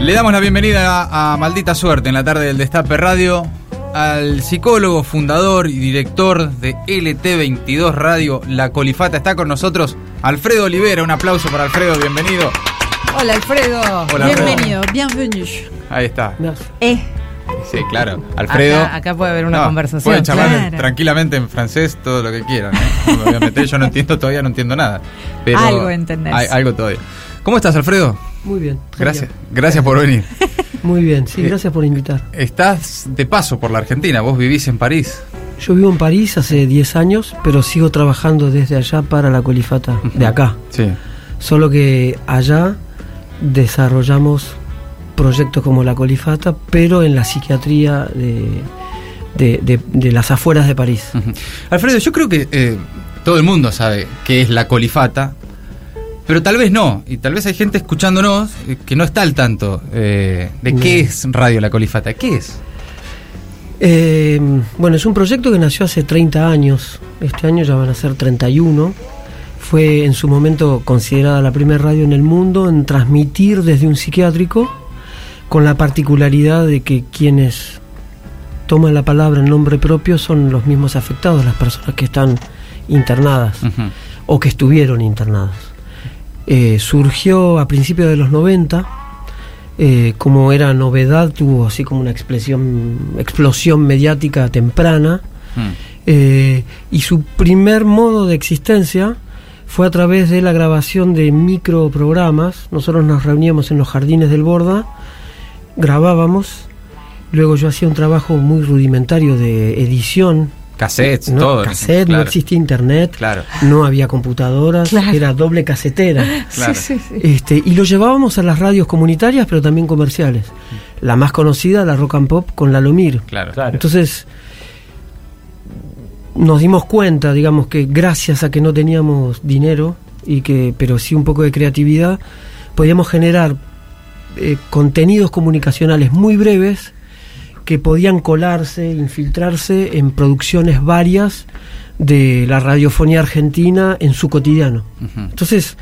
Le damos la bienvenida a, a Maldita Suerte en la tarde del Destape Radio al psicólogo, fundador y director de LT22 Radio, La Colifata. Está con nosotros Alfredo Olivera. Un aplauso para Alfredo, bienvenido. Hola Alfredo. Hola. Bienvenido, bienvenido. Ahí está. Eh, Sí, claro. Alfredo. Acá, acá puede haber una No, conversación. Pueden charlar Claro. tranquilamente en francés todo lo que quieran. ¿eh? No me voy a meter, yo no entiendo todavía, no entiendo nada. Pero Algo entendés. hay- algo todavía. ¿Cómo estás, Alfredo? Muy bien. Gracias. Gracias por venir. Muy bien, sí, Eh, gracias por invitar. Estás de paso por la Argentina, vos vivís en París. Yo vivo en París hace 10 años, pero sigo trabajando desde allá para la colifata de acá. Sí. Solo que allá desarrollamos proyectos como la colifata, pero en la psiquiatría de, de- de- de las afueras de París. Alfredo, yo creo que eh, todo el mundo sabe qué es la colifata, pero tal vez no. Y tal vez hay gente escuchándonos eh, que no está al tanto eh, de qué es Radio La Colifata. ¿Qué es? Eh, bueno, es un proyecto que nació hace 30 años. Este año ya van a ser 31. Fue en su momento considerada la primera radio en el mundo en transmitir desde un psiquiátrico, con la particularidad de que quienes toman la palabra en nombre propio son los mismos afectados, las personas que están internadas o que estuvieron internadas. Eh, surgió a principios de los 90, eh, como era novedad, tuvo así como una explosión, explosión mediática temprana, Mm. eh, y su primer modo de existencia fue a través de la grabación de microprogramas. Nosotros nos reuníamos en los jardines del Borda, grabábamos, luego yo hacía un trabajo muy rudimentario de edición. Cassettes, no, todo. cassette, no existía internet, Claro. no había computadoras, Claro. era doble casetera. Claro. Sí, sí, sí. Este, y lo llevábamos a las radios comunitarias, pero también comerciales. La más conocida, la Rock and Pop, con la Lomir. Claro. Entonces, nos dimos cuenta, digamos, que gracias a que no teníamos dinero, y que, pero sí un poco de creatividad, podíamos generar eh, contenidos comunicacionales muy breves que podían colarse, infiltrarse en producciones varias de la radiofonía argentina en su cotidiano. Entonces,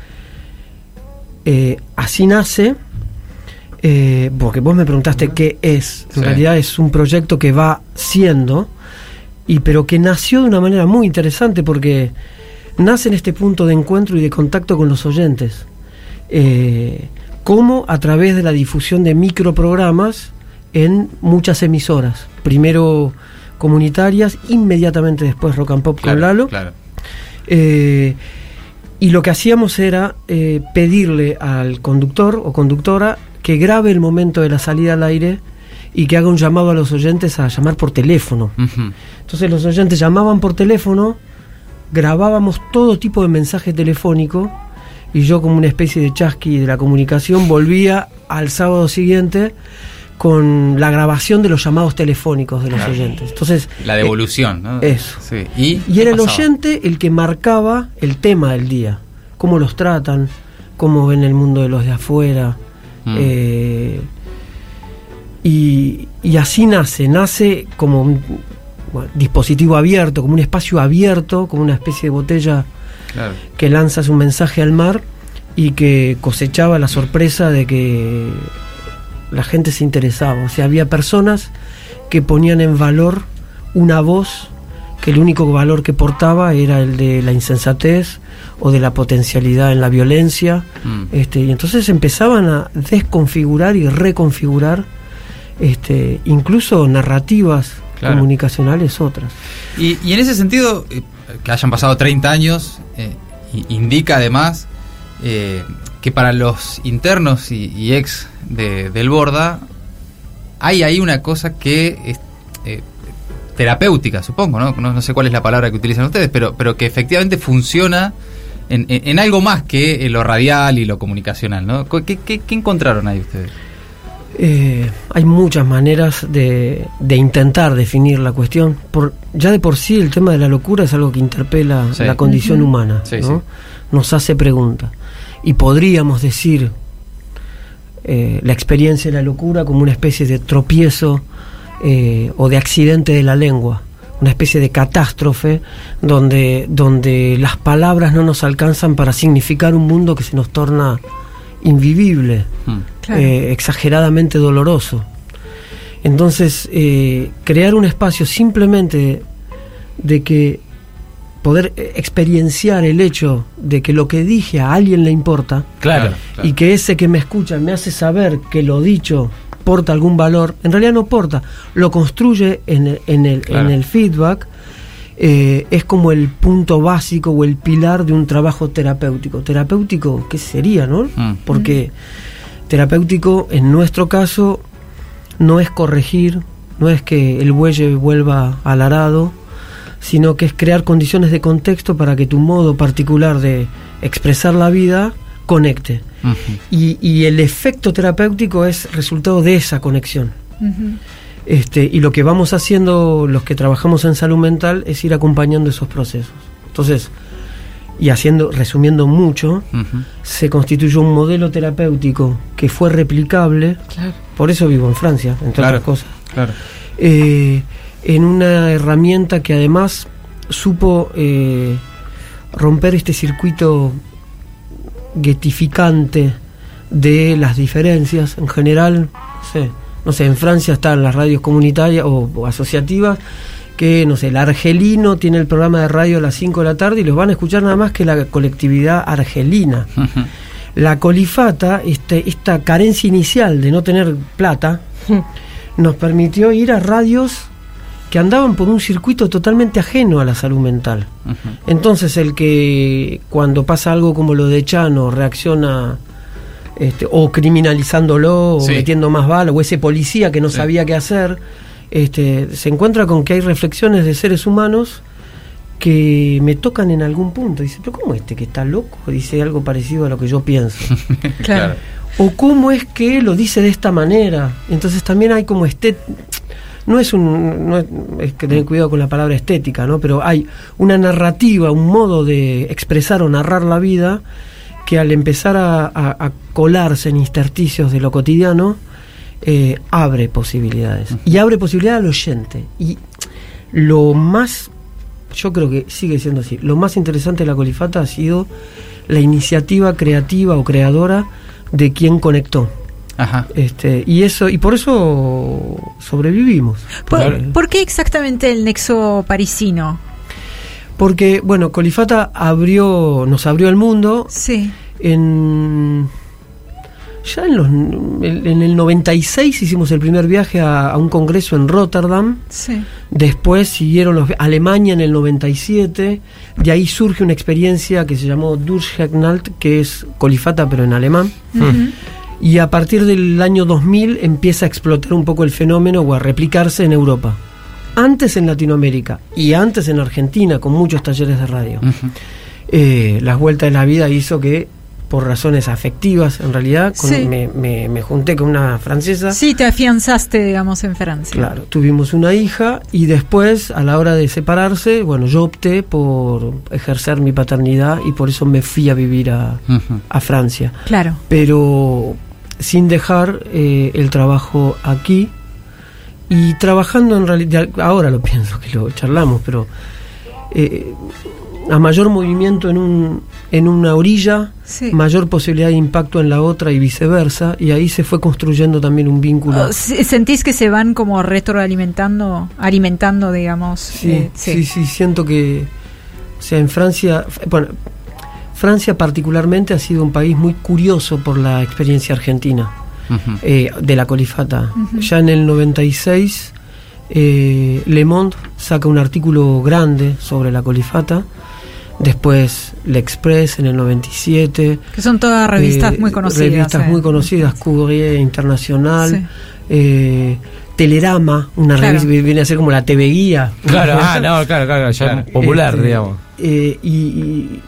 eh, así nace, eh, porque vos me preguntaste qué es. En Sí. realidad es un proyecto que va siendo, y pero que nació de una manera muy interesante porque nace en este punto de encuentro y de contacto con los oyentes. Eh, como a través de la difusión de microprogramas en muchas emisoras. Primero comunitarias, inmediatamente después Rock and Pop con Claro, Lalo. claro. Eh, y lo que hacíamos era eh, pedirle al conductor o conductora que grabe el momento de la salida al aire y que haga un llamado a los oyentes a llamar por teléfono. Entonces los oyentes llamaban por teléfono, grabábamos todo tipo de mensaje telefónico y yo como una especie de chasqui de la comunicación volvía al sábado siguiente con la grabación de los llamados telefónicos de los Claro. oyentes. Entonces, La devolución, ¿no? eso. Sí. ¿Y, era el oyente el que marcaba el tema del día, cómo los tratan, cómo ven el mundo de los de afuera. Mm. eh, y, y así nace, nace como un bueno, dispositivo abierto, como un espacio abierto, como una especie de botella Claro. que lanzas un mensaje al mar y que cosechaba la sorpresa de que la gente se interesaba. O sea, había personas que ponían en valor una voz que el único valor que portaba era el de la insensatez o de la potencialidad en la violencia. Mm. Este, y entonces empezaban a desconfigurar y reconfigurar este, incluso narrativas Claro. comunicacionales otras. Y, y en ese sentido, eh, que hayan pasado 30 años, eh, indica además eh, que para los internos y, y ex de- del Borda, hay ahí una cosa que es eh, terapéutica, supongo, ¿no? ¿no? no sé cuál es la palabra que utilizan ustedes, pero, pero que efectivamente funciona en, en- en algo más que eh, lo radial y lo comunicacional, ¿no? ¿Qué, qué- qué encontraron ahí ustedes? Eh, hay muchas maneras de, de intentar definir la cuestión. Por, ya de por sí el tema de la locura es algo que interpela Sí. la condición humana, Sí, ¿no? sí. nos hace preguntas. Y podríamos decir eh, la experiencia de la locura como una especie de tropiezo eh, o de accidente de la lengua, una especie de catástrofe donde, donde las palabras no nos alcanzan para significar un mundo que se nos torna invivible. Claro. eh, exageradamente doloroso. Entonces, eh, crear un espacio simplemente de que poder eh, experienciar el hecho de que lo que dije a alguien le importa Claro. y que ese que me escucha me hace saber que lo dicho porta algún valor, en realidad no porta, lo construye en el, en el, Claro. en el feedback, eh, es como el punto básico o el pilar de un trabajo terapéutico. Terapéutico, ¿qué sería, no? Mm. Porque terapéutico, en nuestro caso, no es corregir, no es que el buey vuelva al arado, sino que es crear condiciones de contexto para que tu modo particular de expresar la vida conecte. Y, y el efecto terapéutico es resultado de esa conexión. Este, y lo que vamos haciendo los que trabajamos en salud mental es ir acompañando esos procesos. Entonces, y haciendo, resumiendo mucho, se constituyó un modelo terapéutico que fue replicable, Claro. por eso vivo en Francia, entre Claro. otras cosas, Claro. eh, en una herramienta que además supo eh, romper este circuito guetificante de las diferencias. En general, no sé, no sé, en Francia están las radios comunitarias o, o asociativas que, no sé, el argelino tiene el programa de radio a las 5 de la tarde y los van a escuchar nada más que la colectividad argelina. La colifata, este, esta carencia inicial de no tener plata, nos permitió ir a radios que andaban por un circuito totalmente ajeno a la salud mental. Entonces el que cuando pasa algo como lo de Chano reacciona este, o criminalizándolo o Sí. metiendo más balas o ese policía que no Sí. sabía qué hacer, este, se encuentra con que hay reflexiones de seres humanos que me tocan en algún punto. Dice, pero ¿cómo este que está loco dice algo parecido a lo que yo pienso? Claro. o cómo es que lo dice de esta manera. Entonces también hay como este no es un no es, es que tener cuidado con la palabra estética, ¿no? Pero hay una narrativa, un modo de expresar o narrar la vida que al empezar a, a- a colarse en intersticios de lo cotidiano eh, abre posibilidades y abre posibilidades al oyente y lo más yo creo que sigue siendo así. Lo más interesante de la colifata ha sido la iniciativa creativa o creadora de quien conectó. Ajá. Este, y eso y por eso sobrevivimos. ¿Por, qué exactamente el nexo parisino? Porque bueno, Colifata abrió nos abrió el mundo Sí. en ya en los en el 96 hicimos el primer viaje a, a un congreso en Rotterdam. Sí. Después siguieron los Alemania en el 97, de ahí surge una experiencia que se llamó Durchknallt, que es colifata pero en alemán. Y a partir del año 2000 empieza a explotar un poco el fenómeno o a replicarse en Europa. Antes en Latinoamérica y antes en Argentina con muchos talleres de radio. Eh, las vueltas de la vida hizo que, por razones afectivas en realidad, con- Sí. me, me- me junté con una francesa. Sí, te afianzaste, digamos, en Francia. Claro, tuvimos una hija y después, a la hora de separarse, bueno, yo opté por ejercer mi paternidad y por eso me fui a vivir a, a Francia. Claro. Pero sin dejar eh, el trabajo aquí y trabajando en realidad, ahora lo pienso que lo charlamos, pero eh, a mayor movimiento en, un, en una orilla, Sí. mayor posibilidad de impacto en la otra y viceversa, y ahí se fue construyendo también un vínculo. Oh, se- ¿Sentís que se van como retroalimentando, alimentando, digamos? Sí, eh, sí, sí, siento que, o sea, en Francia, bueno, Francia particularmente ha sido un país muy curioso por la experiencia argentina eh, de la colifata. Ya en el 96, eh, Le Monde saca un artículo grande sobre la colifata. Después L'Express en el 97. Que son todas revistas eh, muy conocidas. Revistas eh. muy conocidas, Courrier Internacional. Sí. eh, Telerama, una Claro. revista que viene a ser como la TV Guía. Claro, ah, no, claro, claro, ya Claro. popular, digamos. eh, y, y-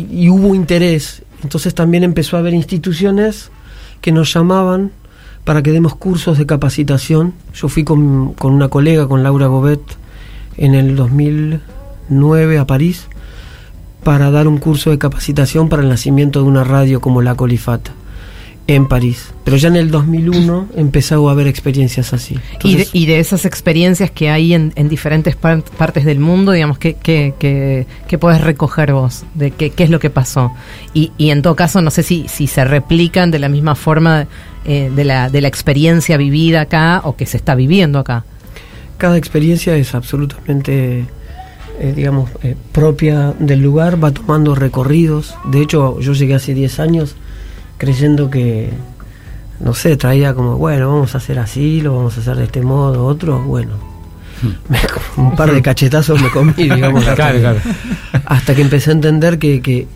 y- hubo interés. Entonces también empezó a haber instituciones que nos llamaban para que demos cursos de capacitación. Yo fui con, con una colega, con Laura Gobet, en el 2009 a París para dar un curso de capacitación para el nacimiento de una radio como La Colifata en París. Pero ya en el 2001 empezó a haber experiencias así. Y de, Entonces, y de esas experiencias que hay en, en diferentes par- partes del mundo, digamos, ¿qué, qué, qué, qué podés recoger vos? ¿De qué, qué es lo que pasó? Y, y en todo caso, no sé si, si se replican de la misma forma eh, de, la, de la experiencia vivida acá o que se está viviendo acá. Cada experiencia es absolutamente, eh, digamos, eh, propia del lugar, va tomando recorridos. De hecho, yo llegué hace 10 años creyendo que, no sé, traía como, bueno, vamos a hacer así, lo vamos a hacer de este modo, otro, bueno. me- un par de cachetazos me comí, digamos, hasta, que, claro. hasta que empecé a entender que, que,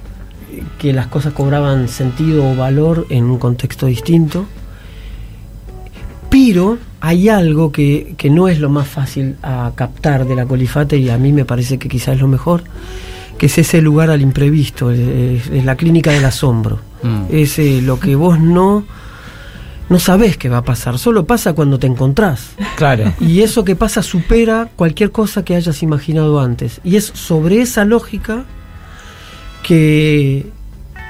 que las cosas cobraban sentido o valor en un contexto distinto. Pero hay algo que, que no es lo más fácil a captar de la colifate y a mí me parece que quizás es lo mejor, que es ese lugar al imprevisto, es, es la clínica del asombro. Mm. Es eh, lo que vos no, no sabés que va a pasar, solo pasa cuando te encontrás. Claro. Y eso que pasa supera cualquier cosa que hayas imaginado antes. Y es sobre esa lógica que,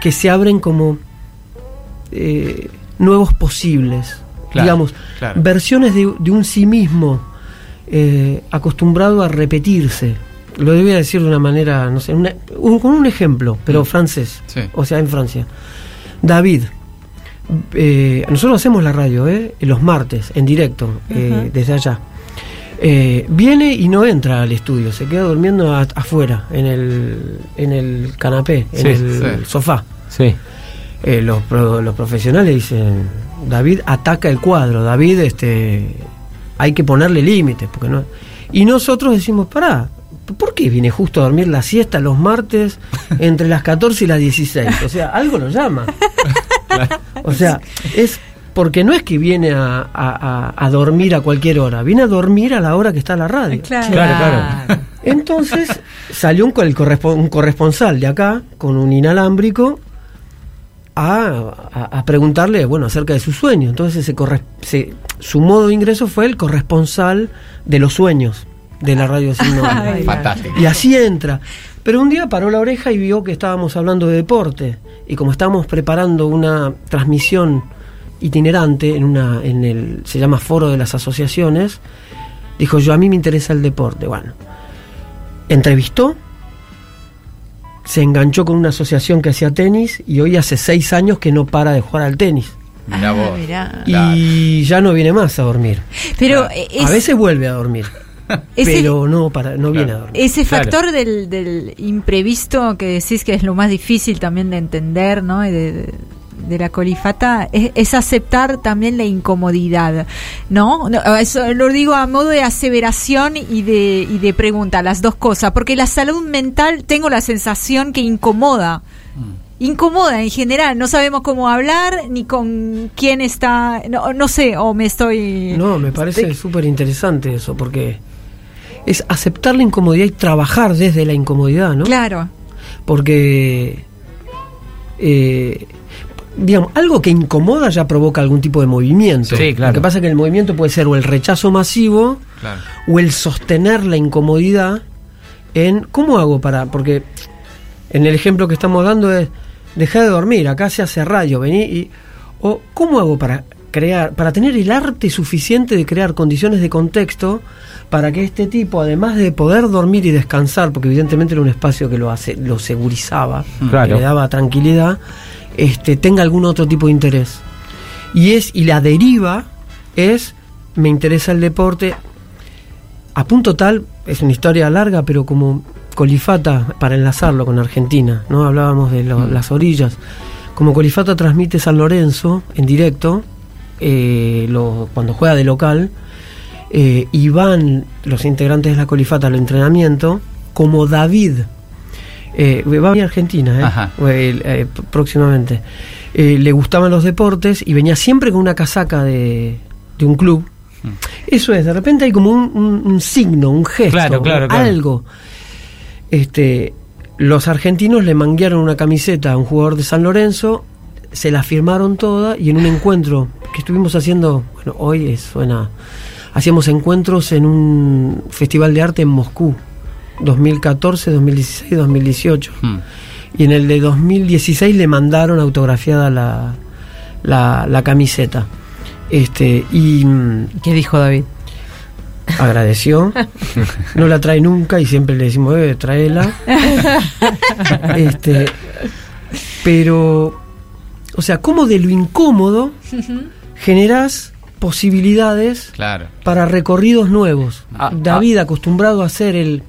que se abren como eh, nuevos posibles. Claro, Digamos, claro. versiones de, de un sí mismo eh, acostumbrado a repetirse. Lo voy a decir de una manera, no sé, una- un- con un ejemplo, pero Mm. francés. Sí. O sea, en Francia. David. eh, nosotros hacemos la radio, ¿eh? Los martes, en directo, eh, desde allá. Eh, viene y no entra al estudio, se queda durmiendo a- afuera, en el, en el canapé, en Sí, el sí. sofá. Sí. Eh, los, pro- los profesionales dicen, David ataca el cuadro, David este, hay que ponerle límites. porque no Y nosotros decimos, pará, ¿por qué viene justo a dormir la siesta los martes entre las 14 y las 16? O sea, algo lo llama. O sea, es porque no es que viene a, a- a- a dormir a cualquier hora, viene a dormir a la hora que está la radio. Claro. Claro, claro. Entonces salió un, corresponsal de acá con un inalámbrico a, a- a preguntarle bueno acerca de su sueño. Entonces se corre- se- su modo de ingreso fue el corresponsal de los sueños de la radio. Ay, Fantástico. Y así entra. Pero un día paró la oreja y vio que estábamos hablando de deporte. Y como estábamos preparando una transmisión itinerante en una en el se llama Foro de las Asociaciones, dijo yo a mí me interesa el deporte. Bueno, entrevistó, se enganchó con una asociación que hacía tenis y hoy hace seis años que no para de jugar al tenis. Mirá Ah, vos. mirá. Claro. Y ya no viene más a dormir. Pero Claro. es- a veces vuelve a dormir, ese- pero no para no viene a Claro. dormir. Ese Claro. factor del, del imprevisto que decís que es lo más difícil también de entender, ¿no? Y de, de- de la colifata, es, es aceptar también la incomodidad, ¿no? No, Eso lo digo a modo de aseveración y de, y de pregunta, las dos cosas, porque la salud mental tengo la sensación que incomoda. Incomoda en general, no sabemos cómo hablar ni con quién está, no, no sé, o me estoy... No, me parece súper interesante eso, porque es aceptar la incomodidad y trabajar desde la incomodidad, ¿no? Claro, Porque, eh, digamos, algo que incomoda ya provoca algún tipo de movimiento. Sí, claro. Lo que pasa es que el movimiento puede ser o el rechazo masivo Claro. o el sostener la incomodidad en cómo hago para porque en el ejemplo que estamos dando es dejar de dormir acá se hace radio vení y o cómo hago para crear para tener el arte suficiente de crear condiciones de contexto para que este tipo además de poder dormir y descansar porque evidentemente era un espacio que lo hace lo segurizaba Claro. que le daba tranquilidad este tenga algún otro tipo de interés y es y la deriva es me interesa el deporte a punto tal, es una historia larga, pero como Colifata, para enlazarlo con Argentina, ¿no? Hablábamos de lo- las orillas. Como Colifata transmite San Lorenzo en directo, eh, lo- cuando juega de local, eh, y van los integrantes de la Colifata al entrenamiento, como David, eh, va a venir a Argentina, ¿eh? Próximamente. Le gustaban los deportes y venía siempre con una casaca de, de un club. Mm. Eso es, de repente hay como un, un- un signo, un gesto, Claro, claro, claro. algo. Este, los argentinos le manguearon una camiseta a un jugador de San Lorenzo, se la firmaron toda y en un encuentro que estuvimos haciendo, bueno, hoy es- suena, hacíamos encuentros en un festival de arte en Moscú, 2014, 2016, 2018. Mm. Y en el de 2016 le mandaron autografiada la, la, la camiseta. Este, y mm, ¿Qué dijo David? agradeció. No la trae nunca y siempre le decimos, eh, tráela. este, pero, o sea, como de lo incómodo generás posibilidades Claro. para recorridos nuevos. Ah, David, acostumbrado a ser el,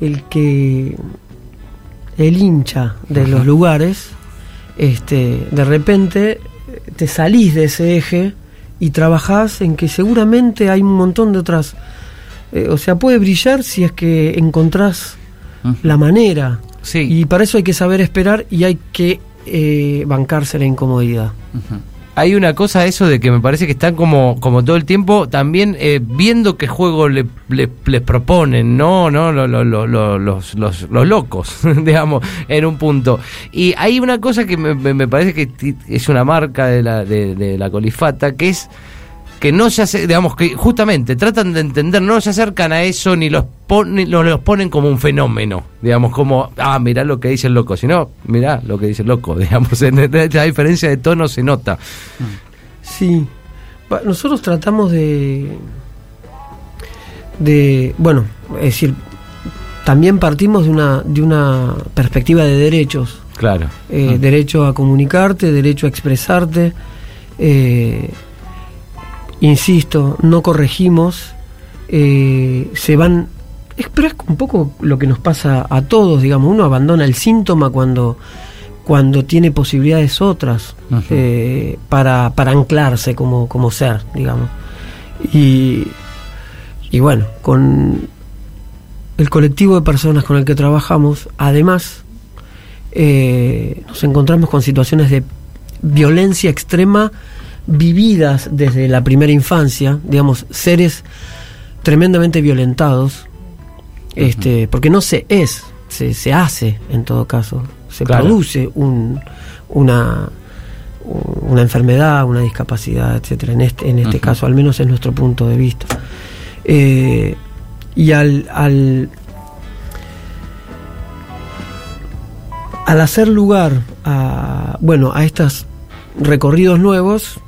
el que el hincha de los lugares, este, de repente te salís de ese eje y trabajás en que seguramente hay un montón de otras. eh, o sea, puede brillar si es que encontrás la manera. Sí. Y para eso hay que saber esperar y hay que eh, bancarse la incomodidad. Hay una cosa eso de que me parece que están como, como todo el tiempo también eh, viendo qué juego le, le- les proponen, ¿no? ¿No? Lo- lo- lo- lo- los, los, los locos, digamos, en un punto. Y hay una cosa que me, me- parece que es una marca de la, de, de la colifata, que es que no se hace, digamos, que justamente tratan de entender, no se acercan a eso ni los, pon- ni lo- los ponen como un fenómeno, digamos, como, ah, mirá lo que dice el loco, sino, mirá lo que dice el loco, digamos, la diferencia de tono se nota. Sí. Nosotros tratamos de. de. bueno, es decir, también partimos de una, de una perspectiva de derechos. Claro. Eh, Ah. Derecho a comunicarte, derecho a expresarte. eh, insisto, no corregimos. eh, se van. Es, pero es un poco lo que nos pasa a todos, digamos. Uno abandona el síntoma cuando, cuando tiene posibilidades otras eh, para, para anclarse como, como ser, digamos. Y, y bueno, con el colectivo de personas con el que trabajamos, además, eh, nos encontramos con situaciones de violencia extrema vividas desde la primera infancia, digamos, seres tremendamente violentados, este, porque no se es, se, se hace en todo caso, se Claro. produce un, una, una enfermedad, una discapacidad, etcétera. En este, en este caso, al menos es nuestro punto de vista. Eh, y al, al al hacer lugar a bueno a estos recorridos nuevos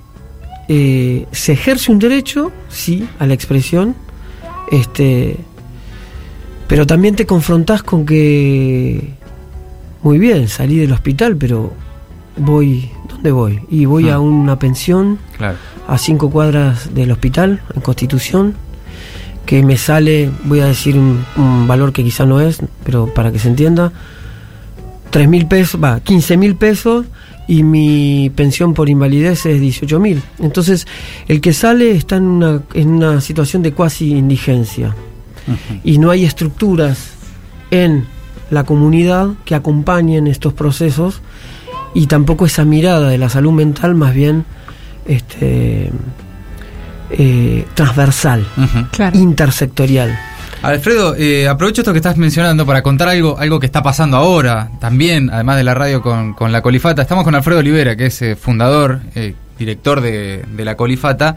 eh, se ejerce un derecho sí a la expresión este pero también te confrontás con que muy bien salí del hospital pero voy dónde voy y voy Ah. a una pensión Claro. a cinco cuadras del hospital, en Constitución, que me sale, voy a decir un, un valor que quizá no es, pero para que se entienda, tres mil pesos, va, 15 mil pesos y mi pensión por invalidez es 18 mil. Entonces, el que sale está en una, en una situación de cuasi indigencia y no hay estructuras en la comunidad que acompañen estos procesos y tampoco esa mirada de la salud mental más bien este eh, transversal. Claro. intersectorial. Alfredo, eh, aprovecho esto que estás mencionando para contar algo, algo que está pasando ahora, también, además de la radio con, con la Colifata. Estamos con Alfredo Olivera, que es eh, fundador, eh, director de, de la Colifata,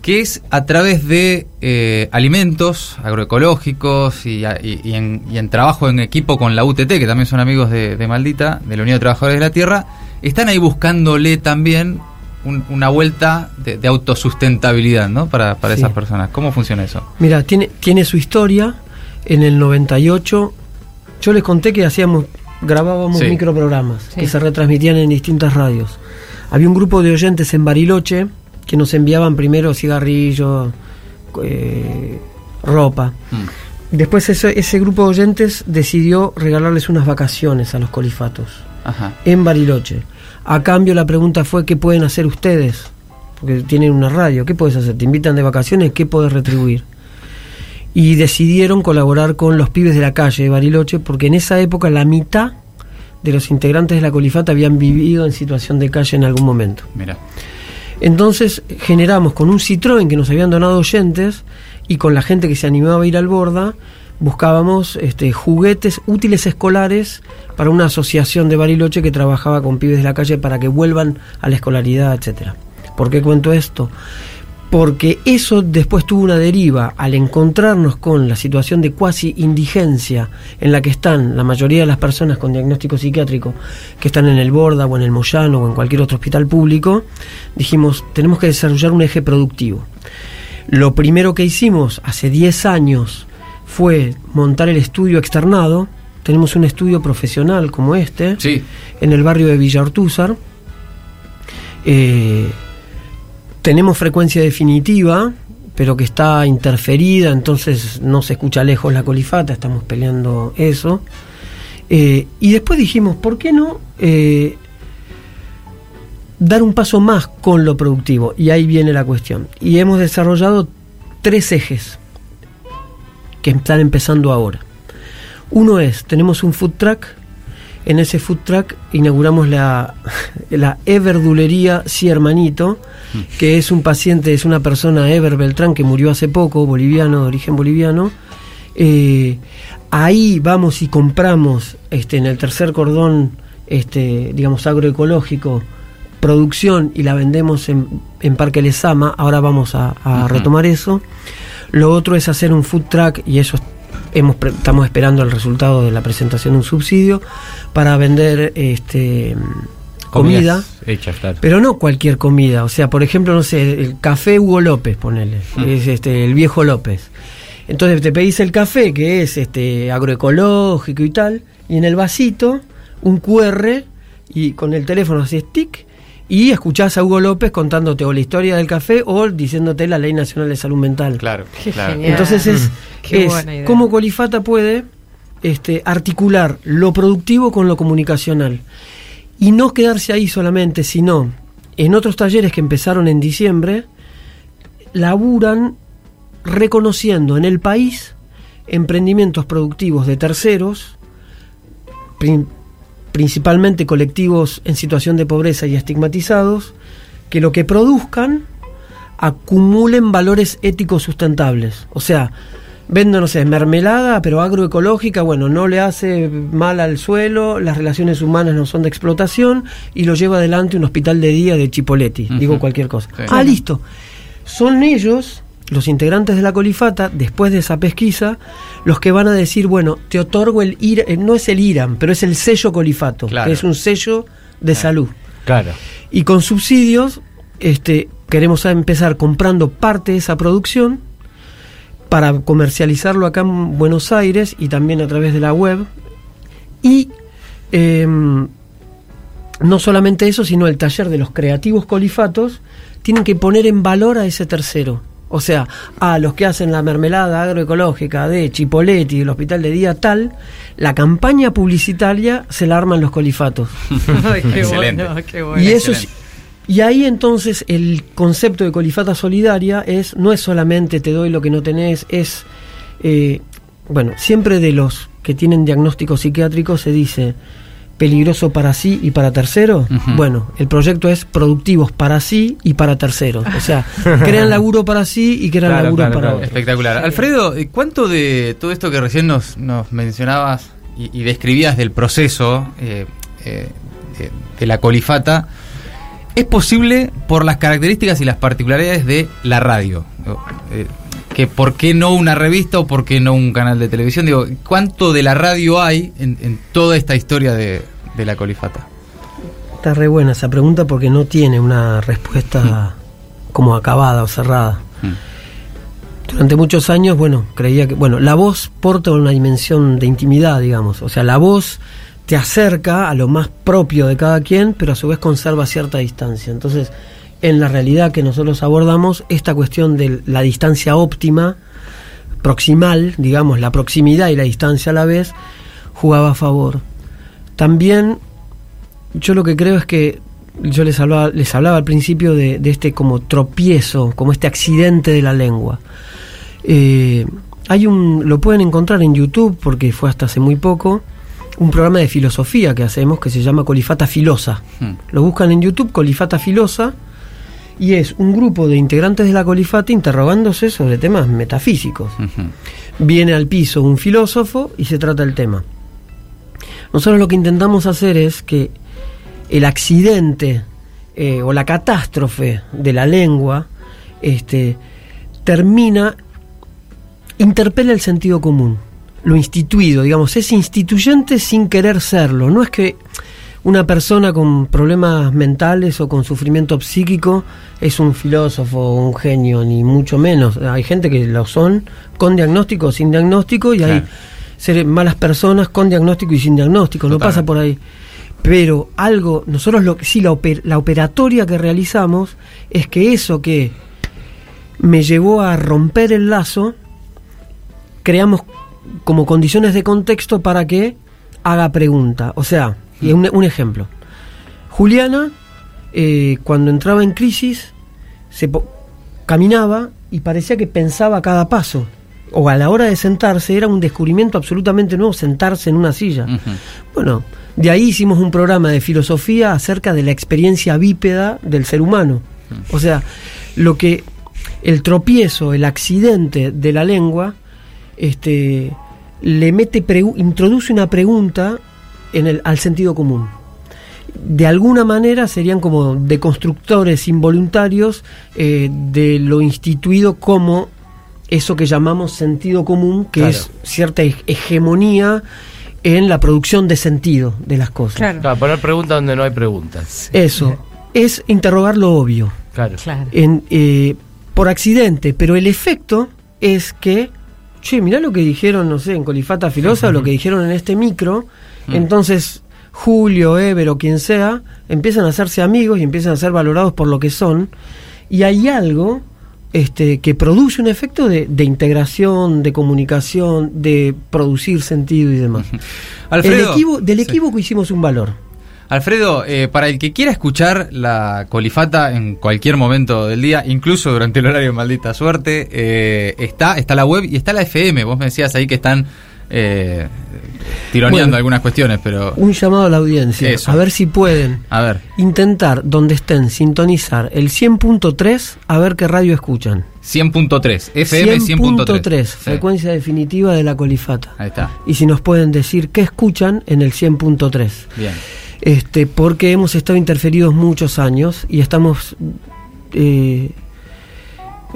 que es a través de eh, alimentos agroecológicos y, en trabajo en equipo con la UTT, que también son amigos de, de Maldita, de la Unión de Trabajadores de la Tierra, están ahí buscándole también un- una vuelta de, de autosustentabilidad ¿no? para, para Sí. esas personas. ¿Cómo funciona eso? Mira, tiene, tiene su historia. En el 98, yo les conté que hacíamos, grabábamos Sí. microprogramas Sí. que se retransmitían en distintas radios. Había un grupo de oyentes en Bariloche que nos enviaban primero cigarrillos, eh, ropa. Mm. Después ese, ese grupo de oyentes decidió regalarles unas vacaciones a los colifatos Ajá. en Bariloche. A cambio la pregunta fue ¿qué pueden hacer ustedes? Porque tienen una radio, ¿qué puedes hacer? Te invitan de vacaciones, ¿qué puedes retribuir? Y decidieron colaborar con los pibes de la calle de Bariloche porque en esa época la mitad de los integrantes de la colifata habían vivido en situación de calle en algún momento. Mira. Entonces generamos con un Citroën que nos habían donado oyentes y con la gente que se animaba a ir al Borda, buscábamos este, juguetes útiles escolares para una asociación de Bariloche que trabajaba con pibes de la calle para que vuelvan a la escolaridad, etcétera. ¿Por qué cuento esto? Porque eso después tuvo una deriva al encontrarnos con la situación de cuasi indigencia en la que están la mayoría de las personas con diagnóstico psiquiátrico que están en el Borda o en el Moyano o en cualquier otro hospital público, dijimos, tenemos que desarrollar un eje productivo. Lo primero que hicimos hace 10 años fue montar el estudio externado. Tenemos un estudio profesional como este Sí. en el barrio de Villa Ortúzar. Eh, tenemos frecuencia definitiva, pero que está interferida, entonces no se escucha lejos la colifata, estamos peleando eso. Eh, y después dijimos, ¿por qué no eh, dar un paso más con lo productivo? Y ahí viene la cuestión. Y hemos desarrollado tres ejes que están empezando ahora. Uno es, tenemos un food truck, en ese food truck inauguramos la, la Everdulería Si Hermanito, que es un paciente, es una persona, Ever Beltrán, que murió hace poco, boliviano, de origen boliviano. Eh, ahí vamos y compramos este, en el tercer cordón, este, digamos, agroecológico, producción y la vendemos en, en Parque Lesama. Ahora vamos a, retomar eso. Lo otro es hacer un food truck y eso hemos, estamos esperando el resultado de la presentación de un subsidio para vender este, comida. Hechas, claro. Pero no cualquier comida, o sea, por ejemplo, no sé, el café Hugo López, ponele, es este el viejo López. Entonces te pedís el café que es este agroecológico y tal, y en el vasito un QR y con el teléfono haces tic y escuchás a Hugo López contándote o la historia del café o diciéndote la Ley Nacional de Salud Mental. Claro, Qué claro. genial. Entonces es, Qué es cómo Colifata puede este, articular lo productivo con lo comunicacional. Y no quedarse ahí solamente, sino en otros talleres que empezaron en diciembre, laburan reconociendo en el país emprendimientos productivos de terceros, principalmente colectivos en situación de pobreza y estigmatizados, que lo que produzcan acumulen valores éticos sustentables. O sea, vendo, no sé, mermelada, pero agroecológica, bueno, no le hace mal al suelo, las relaciones humanas no son de explotación y lo lleva adelante un hospital de día de Chipoleti, Ujú. digo cualquier cosa. Sí. Ah, listo. Son ellos, los integrantes de la colifata, después de esa pesquisa, los que van a decir, bueno, te otorgo el IRA, eh, no es el IRAM, pero es el sello colifato, Claro. que es un sello de salud. Claro. Y con subsidios, este, queremos empezar comprando parte de esa producción para comercializarlo acá en Buenos Aires y también a través de la web. Y em, no solamente eso, sino el taller de los creativos colifatos tienen que poner en valor a ese tercero. O sea, a los que hacen la mermelada agroecológica de Chipoletti, del hospital de día tal, la campaña publicitaria se la arman los colifatos. Ay, qué Excelente. bueno, qué bueno. Y eso es- y ahí entonces el concepto de colifata solidaria es no es solamente te doy lo que no tenés, es eh, bueno, siempre de los que tienen diagnóstico psiquiátrico se dice peligroso para sí y para terceros. Bueno, el proyecto es productivos para sí y para terceros. O sea, crean laburo para sí y crean Claro, laburo claro, para claro. otros. Espectacular. Alfredo, ¿cuánto de todo esto que recién nos, nos mencionabas y, y describías del proceso eh, eh, de, de la colifata es posible por las características y las particularidades de la radio? Eh, que ¿Por qué no una revista o por qué no un canal de televisión? Digo, ¿cuánto de la radio hay en, en toda esta historia de, de la colifata? Está re buena esa pregunta porque no tiene una respuesta como acabada o cerrada. Durante muchos años, bueno, creía que, bueno, la voz porta una dimensión de intimidad, digamos. O sea, la voz te acerca a lo más propio de cada quien, pero a su vez conserva cierta distancia. Entonces, en la realidad que nosotros abordamos, esta cuestión de la distancia óptima, proximal, digamos, la proximidad y la distancia a la vez, jugaba a favor. También yo lo que creo es que yo les hablaba, les hablaba al principio de, de este como tropiezo, como este accidente de la lengua. Eh, hay un, lo pueden encontrar en YouTube porque fue hasta hace muy poco, un programa de filosofía que hacemos que se llama Colifata Filosa. Hmm. Lo buscan en YouTube, Colifata Filosa, y es un grupo de integrantes de la Colifata interrogándose sobre temas metafísicos viene al piso un filósofo y se trata el tema. Nosotros lo que intentamos hacer es que el accidente eh, o la catástrofe de la lengua este, termina, interpela el sentido común, lo instituido, digamos, es instituyente sin querer serlo. No es que una persona con problemas mentales o con sufrimiento psíquico es un filósofo o un genio, ni mucho menos. Hay gente que lo son con diagnóstico o sin diagnóstico y hay seres- malas personas con diagnóstico y sin diagnóstico, no pasa por ahí. Pero algo, nosotros lo que sí, la, oper- la operatoria que realizamos es que eso que me llevó a romper el lazo, creamos como condiciones de contexto para que haga pregunta. O sea, y un, un ejemplo. Juliana, eh, cuando entraba en crisis, se caminaba y parecía que pensaba cada paso. O a la hora de sentarse era un descubrimiento absolutamente nuevo sentarse en una silla. Bueno, de ahí hicimos un programa de filosofía acerca de la experiencia bípeda del ser humano. O sea, lo que el tropiezo, el accidente de la lengua, este, le mete introduce una pregunta en el, al sentido común. De alguna manera serían como deconstructores involuntarios eh, de lo instituido como eso que llamamos sentido común, que Claro. es cierta heg- hegemonía en la producción de sentido de las cosas. Claro. Claro, poner preguntas donde no hay preguntas. Eso es interrogar lo obvio Claro. Claro. en, eh, por accidente, pero el efecto es que, che, mirá lo que dijeron, no sé, en Colifata Filosa, o lo que dijeron en este micro, entonces Julio, Ever o quien sea, empiezan a hacerse amigos y empiezan a ser valorados por lo que son, y hay algo este, que produce un efecto de, de integración, de comunicación, de producir sentido y demás. Alfredo, El equivo- del sí. equívoco hicimos un valor. Alfredo, eh, para el que quiera escuchar la colifata en cualquier momento del día, incluso durante el horario de maldita suerte, eh, está, está la web y está la FM. Vos me decías ahí que están eh, tironeando Bueno. algunas cuestiones, pero Un llamado a la audiencia, Eso. a ver si pueden a ver, intentar donde estén sintonizar el 100.3 a ver qué radio escuchan. 100.3, FM 100.3. 100.3, Sí. frecuencia definitiva de la colifata. Ahí está, Y si nos pueden decir qué escuchan en el 100.3. bien. Este, porque hemos estado interferidos muchos años y estamos eh,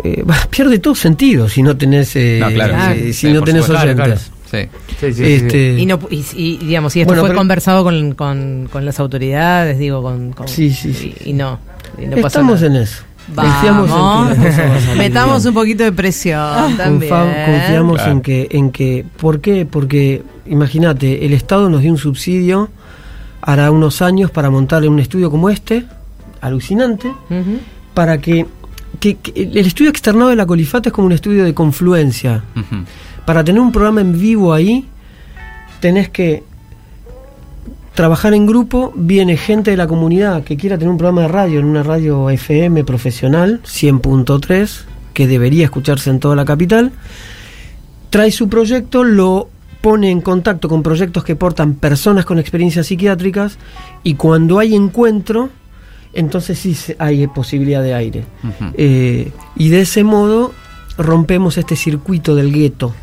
eh, pierde todo sentido si no tenés eh, No, claro, sí, si no tenés. Claro, oyentes. Sí. Sí, sí, sí, sí. Este, Y, no, y, y, digamos, y esto Bueno, fue pero- conversado con, con, con las autoridades, digo, con... con- Sí, sí, sí. Y, y no, y no estamos nada. en eso. En Vamos, metamos un poquito de presión también. Confa- confiamos Claro. en que en que ¿por qué? Porque imagínate, el Estado nos dio un subsidio hará unos años para montar un estudio como este, alucinante, para que, que- que el estudio externado de la colifata es como un estudio de confluencia. Para tener un programa en vivo ahí, tenés que trabajar en grupo, viene gente de la comunidad que quiera tener un programa de radio en una radio FM profesional, 100.3, que debería escucharse en toda la capital, trae su proyecto, lo pone en contacto con proyectos que portan personas con experiencias psiquiátricas y cuando hay encuentro, entonces sí hay posibilidad de aire. Eh, y de ese modo rompemos este circuito del gueto.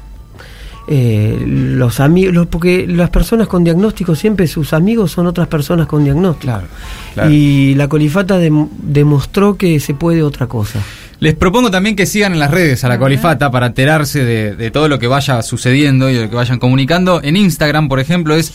Eh, los amigos, porque las personas con diagnóstico siempre sus amigos son otras personas con diagnóstico. Claro, claro. Y la colifata dem- demostró que se puede otra cosa. Les propongo también que sigan en las redes a la Colifata para enterarse de, de todo lo que vaya sucediendo y de lo que vayan comunicando. En Instagram, por ejemplo, es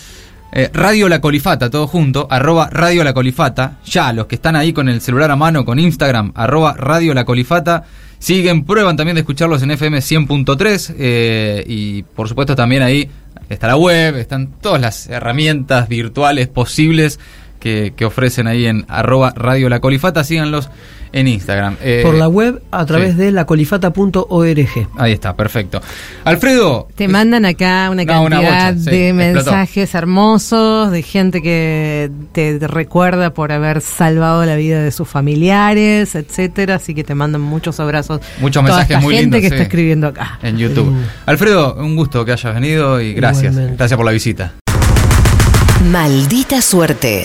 eh, Radio La Colifata, todo junto, arroba Radio La Colifata. Ya, los que están ahí con el celular a mano, con Instagram, arroba Radio La Colifata, siguen, prueban también de escucharlos en FM 100.3 eh, y por supuesto también ahí está la web, están todas las herramientas virtuales posibles que, que ofrecen ahí en arroba Radio La Colifata, síganlos en Instagram. Eh, Por la web a través sí. de lacolifata.org. Ahí está, perfecto. Alfredo. Te mandan acá una No, una cantidad bocha, sí, de explotó. mensajes hermosos, de gente que te recuerda por haber salvado la vida de sus familiares, etcétera, así que te mandan muchos abrazos. Muchos Toda mensajes esta muy gente lindos, que sí. está escribiendo acá. En YouTube. Alfredo, un gusto que hayas venido y gracias. Igualmente. Gracias por la visita. Maldita suerte.